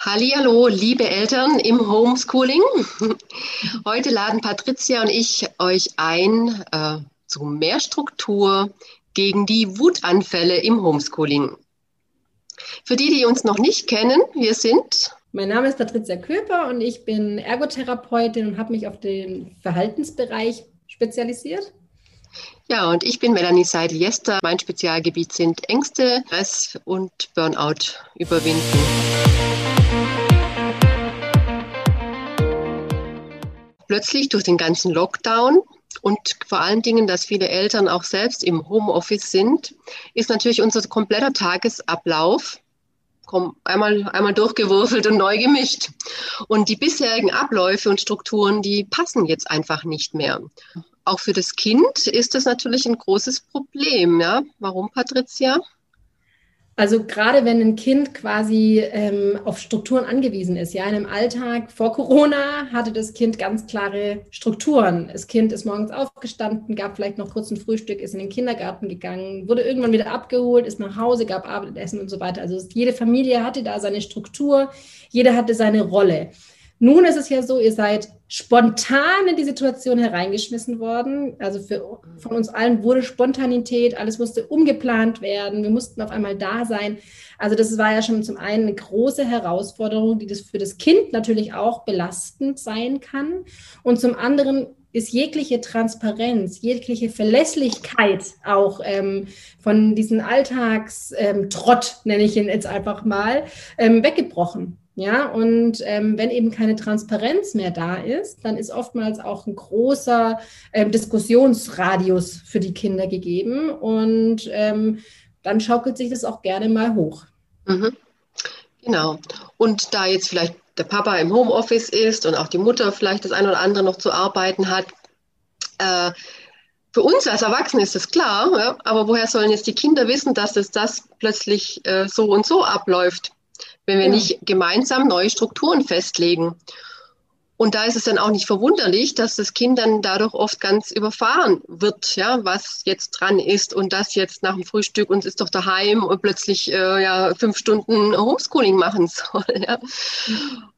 Hallo, liebe Eltern im Homeschooling. Heute laden Patricia und ich euch ein äh, zu mehr Struktur gegen die Wutanfälle im Homeschooling. Für die, die uns noch nicht kennen, wir sind. Mein Name ist Patricia Köper und ich bin Ergotherapeutin und habe mich auf den Verhaltensbereich spezialisiert. Ja, und ich bin Melanie Seidel-Jester. Mein Spezialgebiet sind Ängste, Stress und Burnout überwinden. Plötzlich durch den ganzen Lockdown und vor allen Dingen, dass viele Eltern auch selbst im Homeoffice sind, ist natürlich unser kompletter Tagesablauf einmal, einmal durchgewürfelt und neu gemischt. Und die bisherigen Abläufe und Strukturen, die passen jetzt einfach nicht mehr. Auch für das Kind ist das natürlich ein großes Problem. Ja? Warum, Patricia? Also gerade wenn ein Kind quasi ähm, auf Strukturen angewiesen ist, ja, in einem Alltag vor Corona hatte das Kind ganz klare Strukturen. Das Kind ist morgens aufgestanden, gab vielleicht noch kurz ein Frühstück, ist in den Kindergarten gegangen, wurde irgendwann wieder abgeholt, ist nach Hause, gab Abendessen und so weiter. Also jede Familie hatte da seine Struktur, jeder hatte seine Rolle. Nun ist es ja so, ihr seid spontan in die Situation hereingeschmissen worden. Also für, von uns allen wurde Spontanität, alles musste umgeplant werden, wir mussten auf einmal da sein. Also das war ja schon zum einen eine große Herausforderung, die das für das Kind natürlich auch belastend sein kann. Und zum anderen ist jegliche Transparenz, jegliche Verlässlichkeit auch ähm, von diesem Alltagstrott, ähm, nenne ich ihn jetzt einfach mal, ähm, weggebrochen. Ja, und ähm, wenn eben keine Transparenz mehr da ist, dann ist oftmals auch ein großer ähm, Diskussionsradius für die Kinder gegeben und ähm, dann schaukelt sich das auch gerne mal hoch. Mhm. Genau. Und da jetzt vielleicht der Papa im Homeoffice ist und auch die Mutter vielleicht das eine oder andere noch zu arbeiten hat, äh, für uns als Erwachsene ist das klar, ja, aber woher sollen jetzt die Kinder wissen, dass es das plötzlich äh, so und so abläuft? Wenn wir ja. nicht gemeinsam neue Strukturen festlegen. Und da ist es dann auch nicht verwunderlich, dass das Kind dann dadurch oft ganz überfahren wird, ja, was jetzt dran ist und das jetzt nach dem Frühstück und ist doch daheim und plötzlich äh, ja fünf Stunden Homeschooling machen soll. Ja.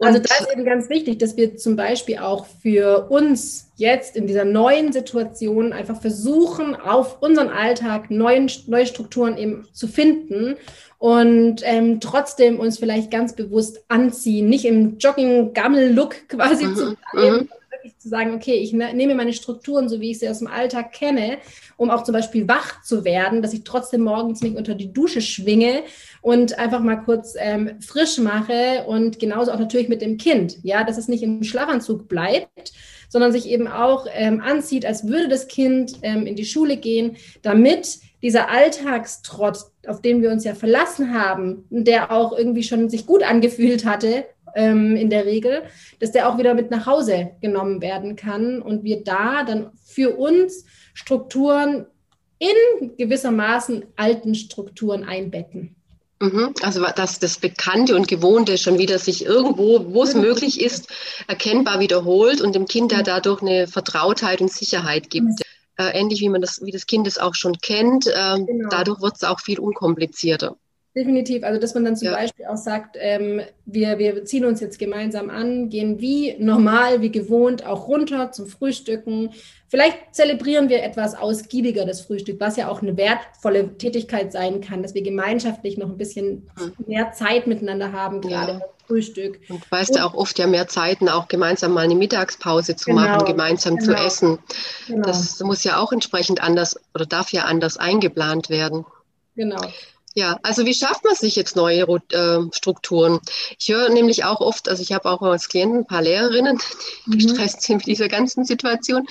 Also da ist eben ganz wichtig, dass wir zum Beispiel auch für uns jetzt in dieser neuen Situation einfach versuchen, auf unseren Alltag neuen, neue Strukturen eben zu finden und ähm, trotzdem uns vielleicht ganz bewusst anziehen, nicht im Jogging-Gammel-Look quasi mhm, zu bleiben, mhm. Wirklich zu sagen, okay, ich ne, nehme meine Strukturen, so wie ich sie aus dem Alltag kenne, um auch zum Beispiel wach zu werden, dass ich trotzdem morgens mich unter die Dusche schwinge und einfach mal kurz ähm, frisch mache und genauso auch natürlich mit dem Kind, ja, dass es nicht im Schlafanzug bleibt, sondern sich eben auch ähm, anzieht, als würde das Kind ähm, in die Schule gehen, damit dieser Alltagstrott, auf den wir uns ja verlassen haben, der auch irgendwie schon sich gut angefühlt hatte, ähm, in der Regel, dass der auch wieder mit nach Hause genommen werden kann und wir da dann für uns Strukturen in gewissermaßen alten Strukturen einbetten. Mhm. Also dass das Bekannte und Gewohnte schon wieder sich irgendwo, wo es möglich ist, erkennbar wiederholt und dem Kind da dadurch eine Vertrautheit und Sicherheit gibt äh, ähnlich wie man das, wie das Kind es auch schon kennt. Ähm, genau. Dadurch wird es auch viel unkomplizierter. Definitiv. Also, dass man dann zum ja. Beispiel auch sagt, ähm, wir, wir ziehen uns jetzt gemeinsam an, gehen wie normal, wie gewohnt auch runter zum Frühstücken. Vielleicht zelebrieren wir etwas ausgiebiger das Frühstück, was ja auch eine wertvolle Tätigkeit sein kann, dass wir gemeinschaftlich noch ein bisschen hm. mehr Zeit miteinander haben, gerade ja. Frühstück. Und weißt du auch oft ja mehr Zeiten, auch gemeinsam mal eine Mittagspause zu genau. machen, gemeinsam genau. zu essen. Genau. Das muss ja auch entsprechend anders oder darf ja anders eingeplant werden. Genau. Ja, also wie schafft man sich jetzt neue äh, Strukturen? Ich höre nämlich auch oft, also ich habe auch als Klienten ein paar Lehrerinnen, die mhm. gestresst sind mit dieser ganzen Situation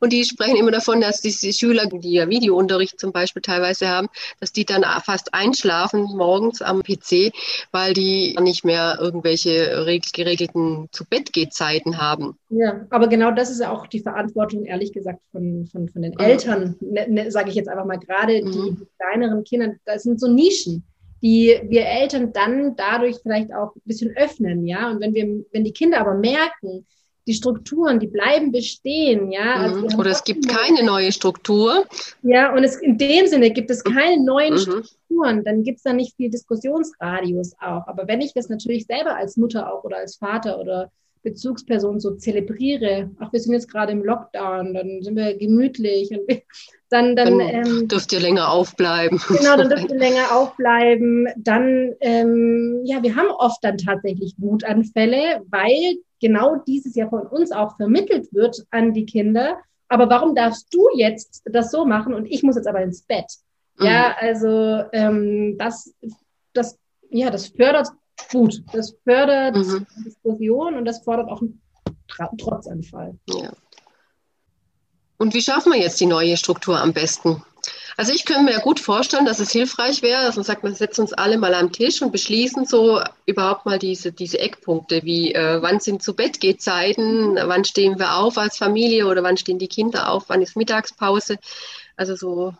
und die sprechen immer davon, dass diese Schüler, die ja Videounterricht zum Beispiel teilweise haben, dass die dann fast einschlafen morgens am PC, weil die nicht mehr irgendwelche geregelten zu Bett Zeiten haben. Ja, aber genau das ist ja auch die Verantwortung, ehrlich gesagt, von, von, von den mhm. Eltern, ne, ne, sage ich jetzt einfach mal gerade, mhm. die kleineren Kinder, das sind so Nischen, die wir Eltern dann dadurch vielleicht auch ein bisschen öffnen, ja. Und wenn wir, wenn die Kinder aber merken, die Strukturen, die bleiben bestehen, ja. Also mhm. Oder es gibt keine neue Struktur. Ja, und es, in dem Sinne gibt es keine neuen mhm. Strukturen, dann gibt es da nicht viel Diskussionsradius auch. Aber wenn ich das natürlich selber als Mutter auch oder als Vater oder Bezugsperson so zelebriere, ach, wir sind jetzt gerade im Lockdown, dann sind wir gemütlich und dann, dann, dann ähm, dürft ihr länger aufbleiben. Genau, dann dürft ihr länger aufbleiben. Dann, ähm, ja, wir haben oft dann tatsächlich Wutanfälle, weil genau dieses ja von uns auch vermittelt wird an die Kinder. Aber warum darfst du jetzt das so machen und ich muss jetzt aber ins Bett? Mhm. Ja, also ähm, das, das, ja, das fördert gut. Das fördert mhm. Diskussion und das fordert auch einen Trotzanfall. Ja. Und wie schaffen wir jetzt die neue Struktur am besten? Also ich könnte mir ja gut vorstellen, dass es hilfreich wäre, dass man sagt, wir setzen uns alle mal am Tisch und beschließen so überhaupt mal diese, diese Eckpunkte, wie äh, wann sind zu Bett geht Zeiten, wann stehen wir auf als Familie oder wann stehen die Kinder auf, wann ist Mittagspause. Also so.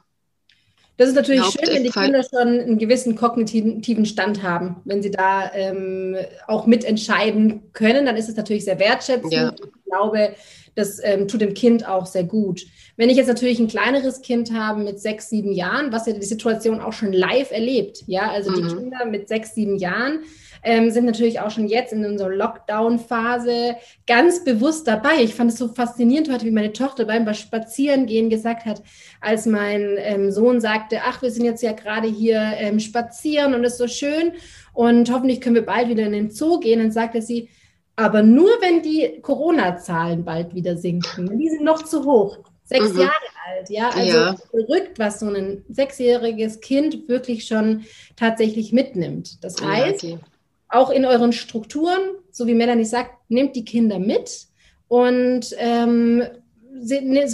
Das ist natürlich schön, wenn die Kinder schon einen gewissen kognitiven Stand haben. Wenn sie da ähm, auch mitentscheiden können, dann ist es natürlich sehr wertschätzend. Ja. Ich glaube, das ähm, tut dem Kind auch sehr gut. Wenn ich jetzt natürlich ein kleineres Kind habe mit sechs, sieben Jahren, was ja die Situation auch schon live erlebt, ja, also mhm. die Kinder mit sechs, sieben Jahren ähm, sind natürlich auch schon jetzt in unserer Lockdown-Phase ganz bewusst dabei. Ich fand es so faszinierend heute, wie meine Tochter beim Spazierengehen gesagt hat, als mein ähm, Sohn sagte, ach, wir sind jetzt ja gerade hier ähm, spazieren und es ist so schön und hoffentlich können wir bald wieder in den Zoo gehen. Dann sagte sie, aber nur wenn die Corona-Zahlen bald wieder sinken. Die sind noch zu hoch sechs mhm. Jahre alt, ja. Also ja. verrückt, was so ein sechsjähriges Kind wirklich schon tatsächlich mitnimmt. Das heißt, ja, okay. auch in euren Strukturen, so wie Melanie sagt, nehmt die Kinder mit und ähm,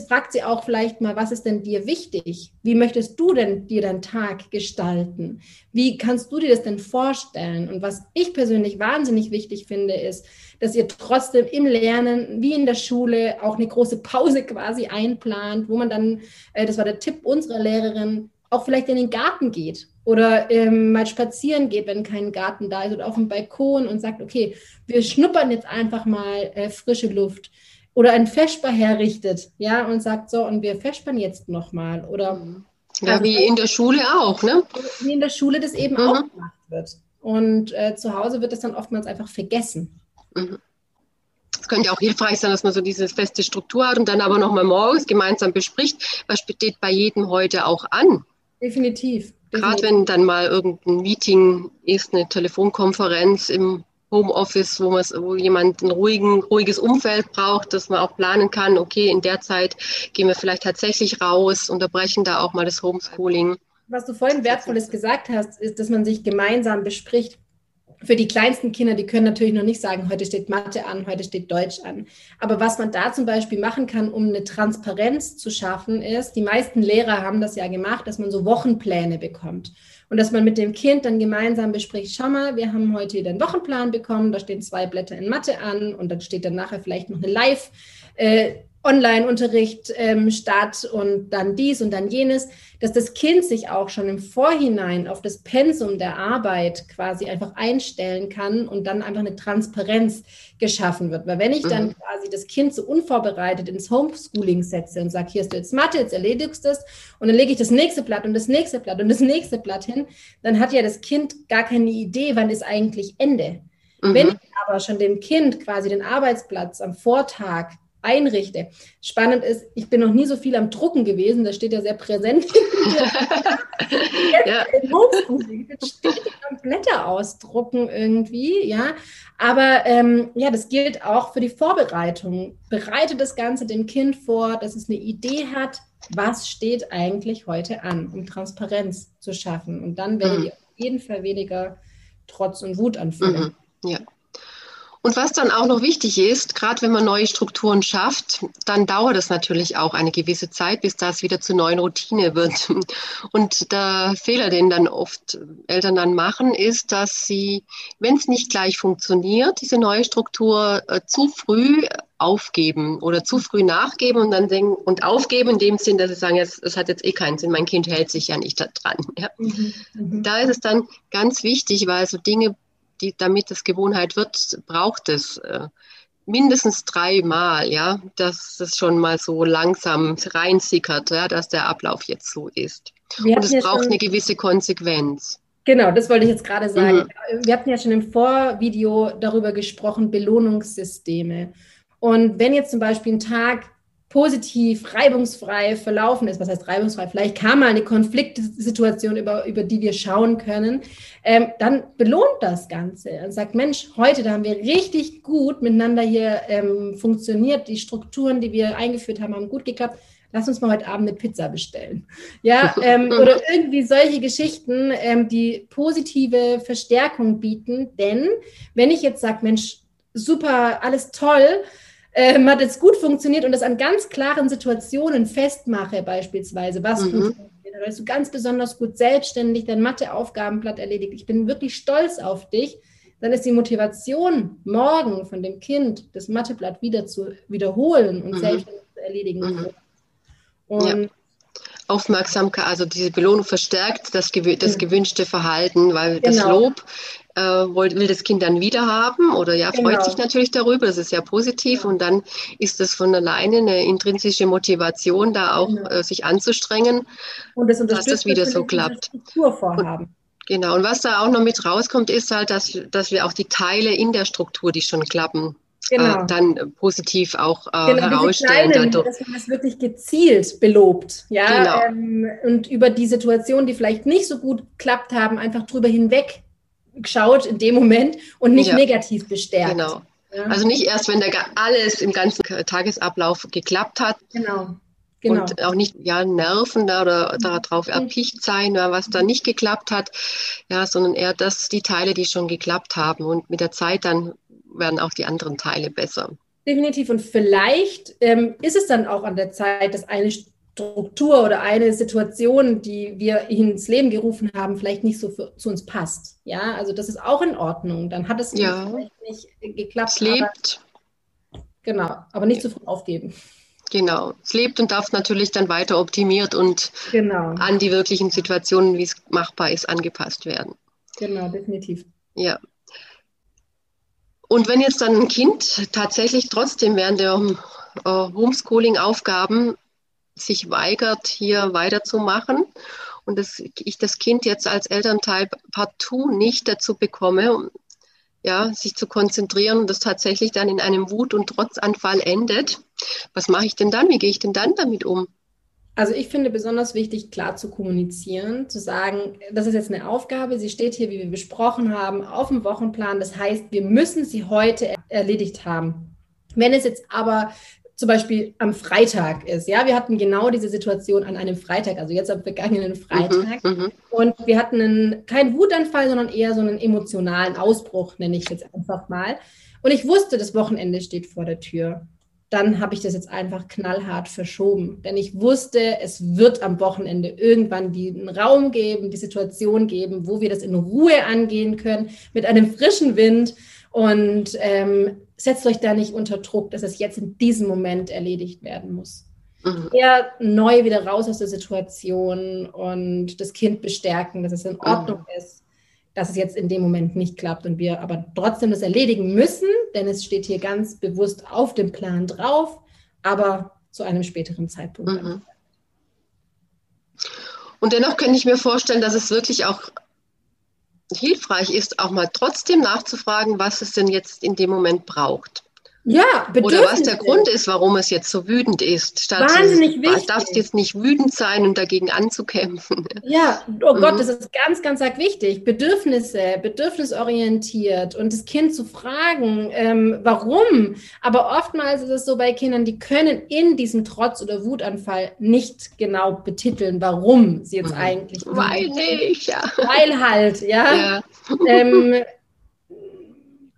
fragt sie auch vielleicht mal, was ist denn dir wichtig? Wie möchtest du denn dir deinen Tag gestalten? Wie kannst du dir das denn vorstellen? Und was ich persönlich wahnsinnig wichtig finde, ist, dass ihr trotzdem im Lernen, wie in der Schule, auch eine große Pause quasi einplant, wo man dann, äh, das war der Tipp unserer Lehrerin, auch vielleicht in den Garten geht oder ähm, mal spazieren geht, wenn kein Garten da ist oder auf dem Balkon und sagt, okay, wir schnuppern jetzt einfach mal äh, frische Luft oder ein Vesper herrichtet, ja, und sagt so, und wir vespern jetzt nochmal oder ja, also, wie in der Schule auch, ne? Wie in der Schule das eben mhm. auch gemacht wird. Und äh, zu Hause wird das dann oftmals einfach vergessen. Mhm. Es könnte auch hilfreich sein, dass man so diese feste Struktur hat und dann aber nochmal morgens gemeinsam bespricht, was steht bei jedem heute auch an. Definitiv. Gerade wenn dann mal irgendein Meeting ist, eine Telefonkonferenz im Homeoffice, wo, wo jemand ein ruhigen, ruhiges Umfeld braucht, dass man auch planen kann, okay, in der Zeit gehen wir vielleicht tatsächlich raus, unterbrechen da auch mal das Homeschooling. Was du vorhin Wertvolles gesagt hast, ist, dass man sich gemeinsam bespricht, für die kleinsten Kinder, die können natürlich noch nicht sagen, heute steht Mathe an, heute steht Deutsch an. Aber was man da zum Beispiel machen kann, um eine Transparenz zu schaffen, ist, die meisten Lehrer haben das ja gemacht, dass man so Wochenpläne bekommt. Und dass man mit dem Kind dann gemeinsam bespricht, schau mal, wir haben heute den Wochenplan bekommen, da stehen zwei Blätter in Mathe an und dann steht dann nachher vielleicht noch eine Live- äh, Online-Unterricht ähm, statt und dann dies und dann jenes, dass das Kind sich auch schon im Vorhinein auf das Pensum der Arbeit quasi einfach einstellen kann und dann einfach eine Transparenz geschaffen wird. Weil wenn ich dann mhm. quasi das Kind so unvorbereitet ins Homeschooling setze und sage, hier ist du jetzt Mathe, jetzt erledigst du das und dann lege ich das nächste Blatt und das nächste Blatt und das nächste Blatt hin, dann hat ja das Kind gar keine Idee, wann ist eigentlich Ende. Mhm. Wenn ich aber schon dem Kind quasi den Arbeitsplatz am Vortag einrichte. Spannend ist, ich bin noch nie so viel am Drucken gewesen, das steht ja sehr präsent. ja. Blätter ausdrucken irgendwie, ja. Aber ähm, ja, das gilt auch für die Vorbereitung. Bereite das Ganze dem Kind vor, dass es eine Idee hat, was steht eigentlich heute an, um Transparenz zu schaffen. Und dann werdet mhm. ihr auf jeden Fall weniger Trotz und Wut anfühlen. Mhm. Ja. Und was dann auch noch wichtig ist, gerade wenn man neue Strukturen schafft, dann dauert es natürlich auch eine gewisse Zeit, bis das wieder zur neuen Routine wird. Und der Fehler, den dann oft Eltern dann machen, ist, dass sie, wenn es nicht gleich funktioniert, diese neue Struktur äh, zu früh aufgeben oder zu früh nachgeben und dann denken und aufgeben in dem Sinn, dass sie sagen, es, es hat jetzt eh keinen Sinn, mein Kind hält sich ja nicht dran. Ja. Mhm, mhm. Da ist es dann ganz wichtig, weil so Dinge die, damit es Gewohnheit wird, braucht es äh, mindestens dreimal, ja, dass es schon mal so langsam reinsickert, ja, dass der Ablauf jetzt so ist. Wir Und es braucht eine gewisse Konsequenz. Genau, das wollte ich jetzt gerade sagen. Mhm. Wir hatten ja schon im Vorvideo darüber gesprochen, Belohnungssysteme. Und wenn jetzt zum Beispiel ein Tag positiv, reibungsfrei verlaufen ist, was heißt reibungsfrei, vielleicht kam mal eine Konfliktsituation, über, über die wir schauen können, ähm, dann belohnt das Ganze und sagt, Mensch, heute, da haben wir richtig gut miteinander hier ähm, funktioniert, die Strukturen, die wir eingeführt haben, haben gut geklappt. Lass uns mal heute Abend eine Pizza bestellen. Ja, ähm, oder irgendwie solche Geschichten, ähm, die positive Verstärkung bieten. Denn wenn ich jetzt sage, Mensch, super, alles toll, ähm, hat jetzt gut funktioniert und das an ganz klaren Situationen festmache, beispielsweise, was mhm. funktioniert. Bist du ganz besonders gut selbstständig dein Matheaufgabenblatt erledigt. Ich bin wirklich stolz auf dich. Dann ist die Motivation, morgen von dem Kind das Matheblatt wieder zu wiederholen und mhm. selbstständig zu erledigen. Mhm. Und ja. Aufmerksamkeit, also diese Belohnung verstärkt das, das gewünschte Verhalten, weil genau. das Lob äh, will das Kind dann wieder haben oder ja, freut genau. sich natürlich darüber, das ist ja positiv und dann ist es von alleine eine intrinsische Motivation, da auch genau. äh, sich anzustrengen, und das dass das wieder so klappt. Und, genau, und was da auch noch mit rauskommt, ist halt, dass, dass wir auch die Teile in der Struktur, die schon klappen, genau. äh, dann positiv auch äh, genau, herausstellen. Kleinen, dass man das wirklich gezielt belobt. Ja? Genau. Ähm, und über die Situationen, die vielleicht nicht so gut klappt haben, einfach drüber hinweg geschaut in dem Moment und nicht ja. negativ bestärkt. Genau. Ja. Also nicht erst, wenn da alles im ganzen Tagesablauf geklappt hat. Genau. Genau. Und auch nicht ja, nerven da oder darauf mhm. erpicht sein, was da nicht geklappt hat, ja, sondern eher das, die Teile, die schon geklappt haben. Und mit der Zeit dann werden auch die anderen Teile besser. Definitiv. Und vielleicht ähm, ist es dann auch an der Zeit, dass eine Struktur oder eine Situation, die wir ins Leben gerufen haben, vielleicht nicht so für, zu uns passt. Ja, also das ist auch in Ordnung. Dann hat es ja. nicht geklappt. Es lebt. Aber, genau, aber nicht zu früh aufgeben. Genau, es lebt und darf natürlich dann weiter optimiert und genau. an die wirklichen Situationen, wie es machbar ist, angepasst werden. Genau, definitiv. Ja. Und wenn jetzt dann ein Kind tatsächlich trotzdem während der äh, Homeschooling-Aufgaben sich weigert, hier weiterzumachen und das, ich das Kind jetzt als Elternteil partout nicht dazu bekomme, ja, sich zu konzentrieren und das tatsächlich dann in einem Wut- und Trotzanfall endet, was mache ich denn dann? Wie gehe ich denn dann damit um? Also ich finde besonders wichtig, klar zu kommunizieren, zu sagen, das ist jetzt eine Aufgabe, sie steht hier, wie wir besprochen haben, auf dem Wochenplan. Das heißt, wir müssen sie heute erledigt haben. Wenn es jetzt aber zum Beispiel am Freitag ist. Ja, wir hatten genau diese Situation an einem Freitag, also jetzt am vergangenen Freitag. Mhm, mhm, und wir hatten einen, keinen Wutanfall, sondern eher so einen emotionalen Ausbruch, nenne ich jetzt einfach mal. Und ich wusste, das Wochenende steht vor der Tür. Dann habe ich das jetzt einfach knallhart verschoben. Denn ich wusste, es wird am Wochenende irgendwann den Raum geben, die Situation geben, wo wir das in Ruhe angehen können, mit einem frischen Wind. Und ähm, setzt euch da nicht unter Druck, dass es jetzt in diesem Moment erledigt werden muss. Mhm. Eher neu wieder raus aus der Situation und das Kind bestärken, dass es in Ordnung mhm. ist, dass es jetzt in dem Moment nicht klappt und wir aber trotzdem das erledigen müssen, denn es steht hier ganz bewusst auf dem Plan drauf, aber zu einem späteren Zeitpunkt. Mhm. Und dennoch könnte ich mir vorstellen, dass es wirklich auch hilfreich ist, auch mal trotzdem nachzufragen, was es denn jetzt in dem Moment braucht. Ja, Oder was der Grund ist, warum es jetzt so wütend ist. Statt Wahnsinnig es, wichtig. darfst jetzt nicht wütend sein und dagegen anzukämpfen. Ja, oh Gott, mhm. das ist ganz, ganz arg wichtig. Bedürfnisse, bedürfnisorientiert und das Kind zu fragen, ähm, warum. Aber oftmals ist es so bei Kindern, die können in diesem Trotz- oder Wutanfall nicht genau betiteln, warum sie jetzt mhm. eigentlich. Weil nicht, ja. Weil halt, ja. ja. Ähm,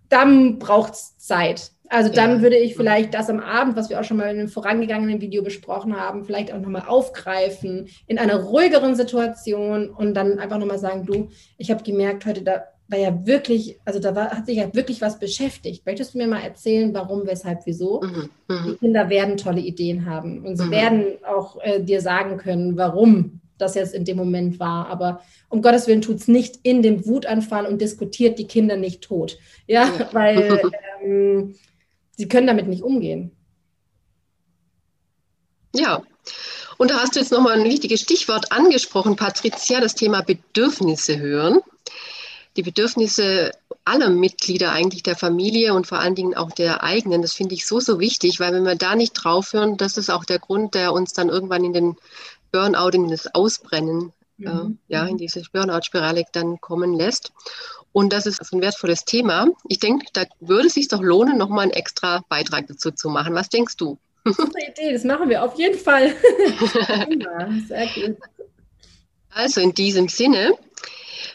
dann braucht es Zeit. Also dann ja. würde ich vielleicht das am Abend, was wir auch schon mal in einem vorangegangenen Video besprochen haben, vielleicht auch nochmal aufgreifen in einer ruhigeren Situation und dann einfach nochmal sagen, du, ich habe gemerkt, heute da war ja wirklich, also da war, hat sich ja wirklich was beschäftigt. Möchtest du mir mal erzählen, warum, weshalb, wieso? Mhm. Mhm. Die Kinder werden tolle Ideen haben und sie mhm. werden auch äh, dir sagen können, warum das jetzt in dem Moment war. Aber um Gottes Willen tut es nicht in dem Wutanfall und diskutiert die Kinder nicht tot. Ja, weil ähm, sie können damit nicht umgehen. Ja, und da hast du jetzt nochmal ein wichtiges Stichwort angesprochen, Patricia, das Thema Bedürfnisse hören. Die Bedürfnisse aller Mitglieder eigentlich der Familie und vor allen Dingen auch der eigenen, das finde ich so, so wichtig, weil wenn wir da nicht drauf hören, das ist auch der Grund, der uns dann irgendwann in den Burnout, in das Ausbrennen, äh, mhm. äh, ja, in diese Burnout-Spirale dann kommen lässt. Und das ist ein wertvolles Thema. Ich denke, da würde es sich doch lohnen, nochmal einen extra Beitrag dazu zu machen. Was denkst du? Super Idee, das machen wir auf jeden Fall. Sehr gut. Also in diesem Sinne,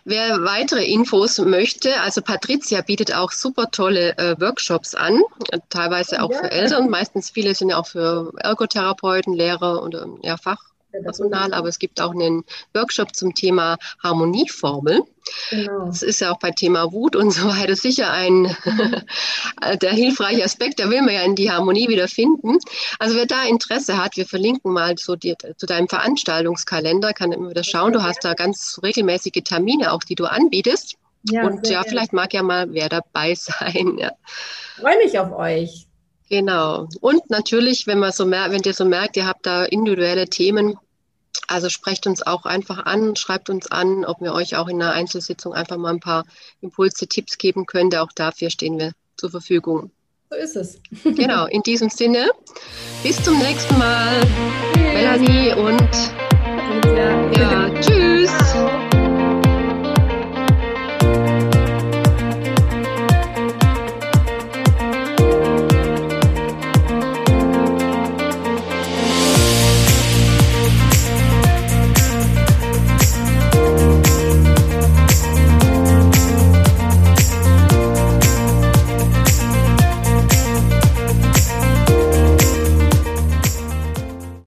wer weitere Infos möchte, also Patricia bietet auch super tolle äh, Workshops an, teilweise auch ja. für Eltern, meistens viele sind ja auch für Ergotherapeuten, Lehrer oder ja, Fach, Personal, aber es gibt auch einen Workshop zum Thema Harmonieformel. Genau. Das ist ja auch bei Thema Wut und so weiter sicher ein der hilfreiche Aspekt. Da will man ja in die Harmonie wieder finden. Also wer da Interesse hat, wir verlinken mal so die, zu deinem Veranstaltungskalender, kann immer wieder schauen. Du hast da ganz regelmäßige Termine auch, die du anbietest. Ja, und ja, vielleicht mag ja mal wer dabei sein. Ja. Freue mich auf euch. Genau. Und natürlich, wenn man so merkt, wenn ihr so merkt, ihr habt da individuelle Themen, also sprecht uns auch einfach an, schreibt uns an, ob wir euch auch in einer Einzelsitzung einfach mal ein paar Impulse, Tipps geben können. Auch dafür stehen wir zur Verfügung. So ist es. genau, in diesem Sinne, bis zum nächsten Mal. Melanie und ja.